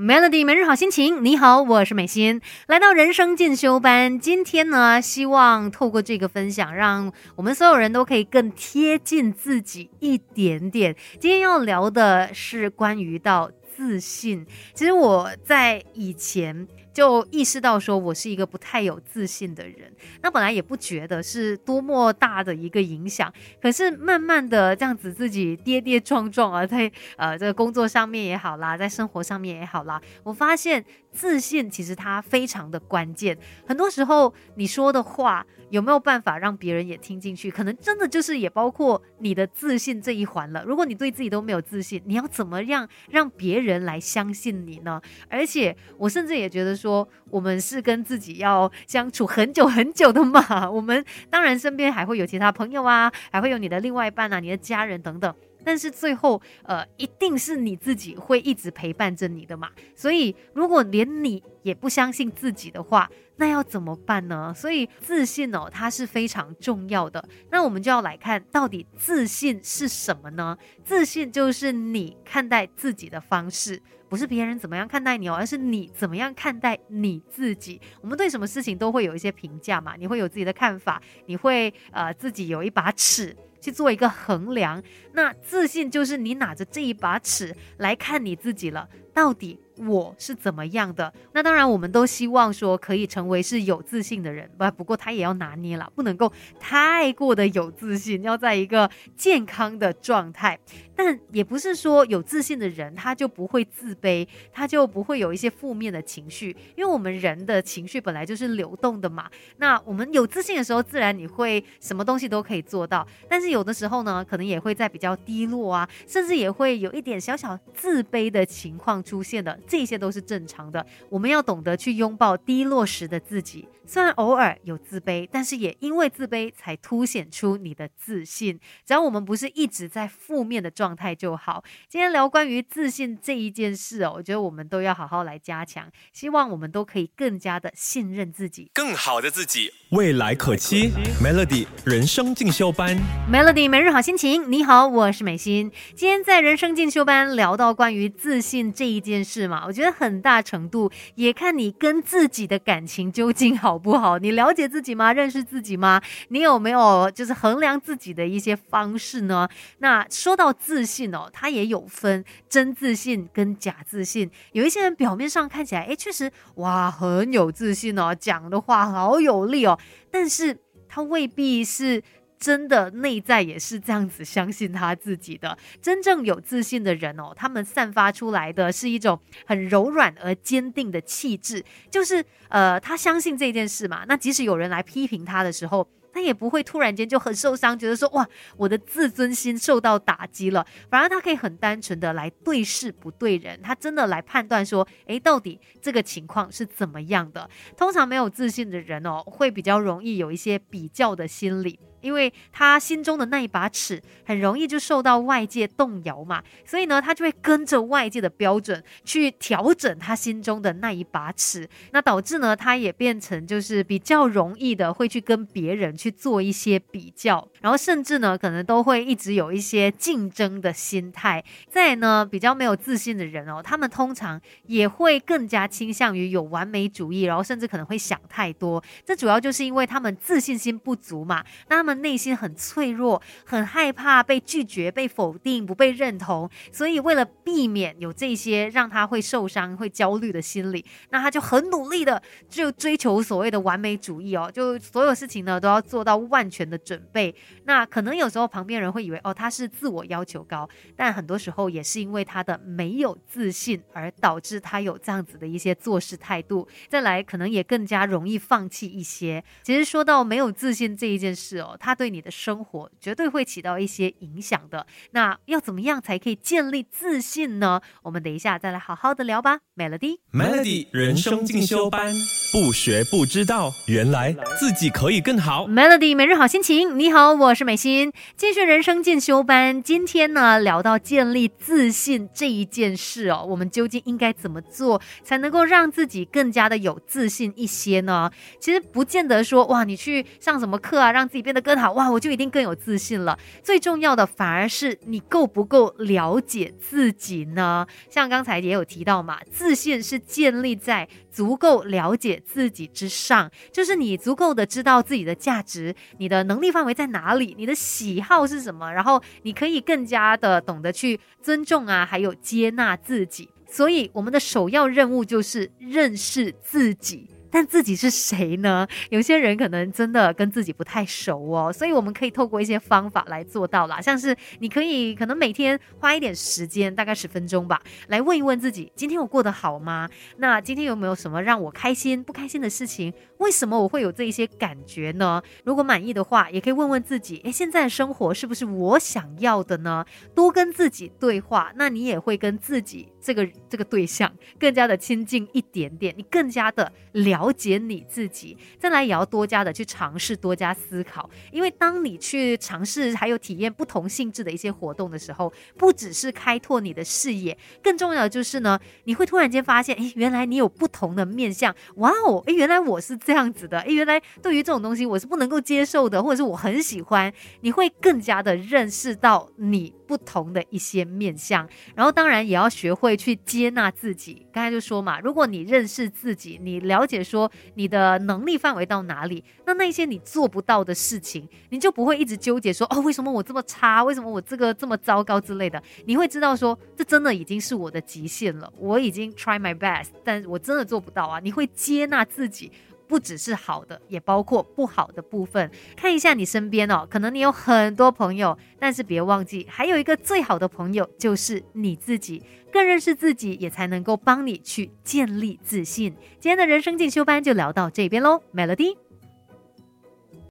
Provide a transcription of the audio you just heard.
Melody 每日好心情，你好，我是美心，来到人生进修班。今天呢，希望透过这个分享，让我们所有人都可以更贴近自己一点点。今天要聊的是关于到自信。其实我在以前。就意识到说，我是一个不太有自信的人。那本来也不觉得是多么大的一个影响，可是慢慢的这样子自己跌跌撞撞啊，在呃这个工作上面也好啦，在生活上面也好啦，我发现自信其实它非常的关键。很多时候你说的话有没有办法让别人也听进去，可能真的就是也包括你的自信这一环了。如果你对自己都没有自信，你要怎么样让别人来相信你呢？而且我甚至也觉得。说我们是跟自己要相处很久很久的嘛，我们当然身边还会有其他朋友啊，还会有你的另外一半啊，你的家人等等。但是最后，呃，一定是你自己会一直陪伴着你的嘛。所以，如果连你也不相信自己的话，那要怎么办呢？所以，自信哦，它是非常重要的。那我们就要来看到底自信是什么呢？自信就是你看待自己的方式，不是别人怎么样看待你哦，而是你怎么样看待你自己。我们对什么事情都会有一些评价嘛，你会有自己的看法，你会呃自己有一把尺。去做一个衡量，那自信就是你拿着这一把尺来看你自己了，到底。我是怎么样的？那当然，我们都希望说可以成为是有自信的人，不不过他也要拿捏了，不能够太过的有自信，要在一个健康的状态。但也不是说有自信的人他就不会自卑，他就不会有一些负面的情绪，因为我们人的情绪本来就是流动的嘛。那我们有自信的时候，自然你会什么东西都可以做到。但是有的时候呢，可能也会在比较低落啊，甚至也会有一点小小自卑的情况出现的。这些都是正常的，我们要懂得去拥抱低落时的自己。虽然偶尔有自卑，但是也因为自卑才凸显出你的自信。只要我们不是一直在负面的状态就好。今天聊关于自信这一件事哦，我觉得我们都要好好来加强。希望我们都可以更加的信任自己，更好的自己，未来可期。Melody 人生进修班，Melody 每日好心情。你好，我是美心。今天在人生进修班聊到关于自信这一件事嘛，我觉得很大程度也看你跟自己的感情究竟好。不好，你了解自己吗？认识自己吗？你有没有就是衡量自己的一些方式呢？那说到自信哦，它也有分真自信跟假自信。有一些人表面上看起来，哎，确实哇很有自信哦，讲的话好有力哦，但是他未必是。真的内在也是这样子相信他自己的。真正有自信的人哦，他们散发出来的是一种很柔软而坚定的气质，就是呃，他相信这件事嘛。那即使有人来批评他的时候，他也不会突然间就很受伤，觉得说哇，我的自尊心受到打击了。反而他可以很单纯的来对事不对人，他真的来判断说，诶，到底这个情况是怎么样的。通常没有自信的人哦，会比较容易有一些比较的心理。因为他心中的那一把尺很容易就受到外界动摇嘛，所以呢，他就会跟着外界的标准去调整他心中的那一把尺，那导致呢，他也变成就是比较容易的会去跟别人去做一些比较，然后甚至呢，可能都会一直有一些竞争的心态。再呢，比较没有自信的人哦，他们通常也会更加倾向于有完美主义，然后甚至可能会想太多。这主要就是因为他们自信心不足嘛，那。内心很脆弱，很害怕被拒绝、被否定、不被认同，所以为了避免有这些让他会受伤、会焦虑的心理，那他就很努力的就追求所谓的完美主义哦，就所有事情呢都要做到万全的准备。那可能有时候旁边人会以为哦他是自我要求高，但很多时候也是因为他的没有自信而导致他有这样子的一些做事态度。再来，可能也更加容易放弃一些。其实说到没有自信这一件事哦，它对你的生活绝对会起到一些影响的。那要怎么样才可以建立自信呢？我们等一下再来好好的聊吧。Melody，Melody 人生进修班。不学不知道，原来自己可以更好。Melody 每日好心情，你好，我是美心，继续人生进修班。今天呢，聊到建立自信这一件事哦，我们究竟应该怎么做，才能够让自己更加的有自信一些呢？其实不见得说哇，你去上什么课啊，让自己变得更好，哇，我就一定更有自信了。最重要的反而是你够不够了解自己呢？像刚才也有提到嘛，自信是建立在足够了解自己之上，就是你足够的知道自己的价值，你的能力范围在哪里，你的喜好是什么，然后你可以更加的懂得去尊重啊，还有接纳自己。所以我们的首要任务就是认识自己。但自己是谁呢？有些人可能真的跟自己不太熟哦，所以我们可以透过一些方法来做到啦，像是你可以可能每天花一点时间，大概十分钟吧，来问一问自己：今天我过得好吗？那今天有没有什么让我开心、不开心的事情？为什么我会有这一些感觉呢？如果满意的话，也可以问问自己：诶，现在的生活是不是我想要的呢？多跟自己对话，那你也会跟自己这个这个对象更加的亲近一点点，你更加的了了解你自己。再来，也要多加的去尝试，多加思考，因为当你去尝试还有体验不同性质的一些活动的时候，不只是开拓你的视野，更重要的就是呢，你会突然间发现，诶，原来你有不同的面相，哇哦，诶，原来我是这样子的，诶，原来对于这种东西我是不能够接受的，或者是我很喜欢，你会更加的认识到你不同的一些面相，然后当然也要学会去接纳自己。刚才就说嘛，如果你认识自己，你了解说你的能力范围到哪里，那那些你做不到的事情，你就不会一直纠结说哦，为什么我这么差，为什么我这个这么糟糕之类的。你会知道说，这真的已经是我的极限了，我已经 try my best，但我真的做不到啊。你会接纳自己。不只是好的，也包括不好的部分。看一下你身边哦，可能你有很多朋友，但是别忘记，还有一个最好的朋友就是你自己。更认识自己，也才能够帮你去建立自信。今天的人生进修班就聊到这边喽，Melody。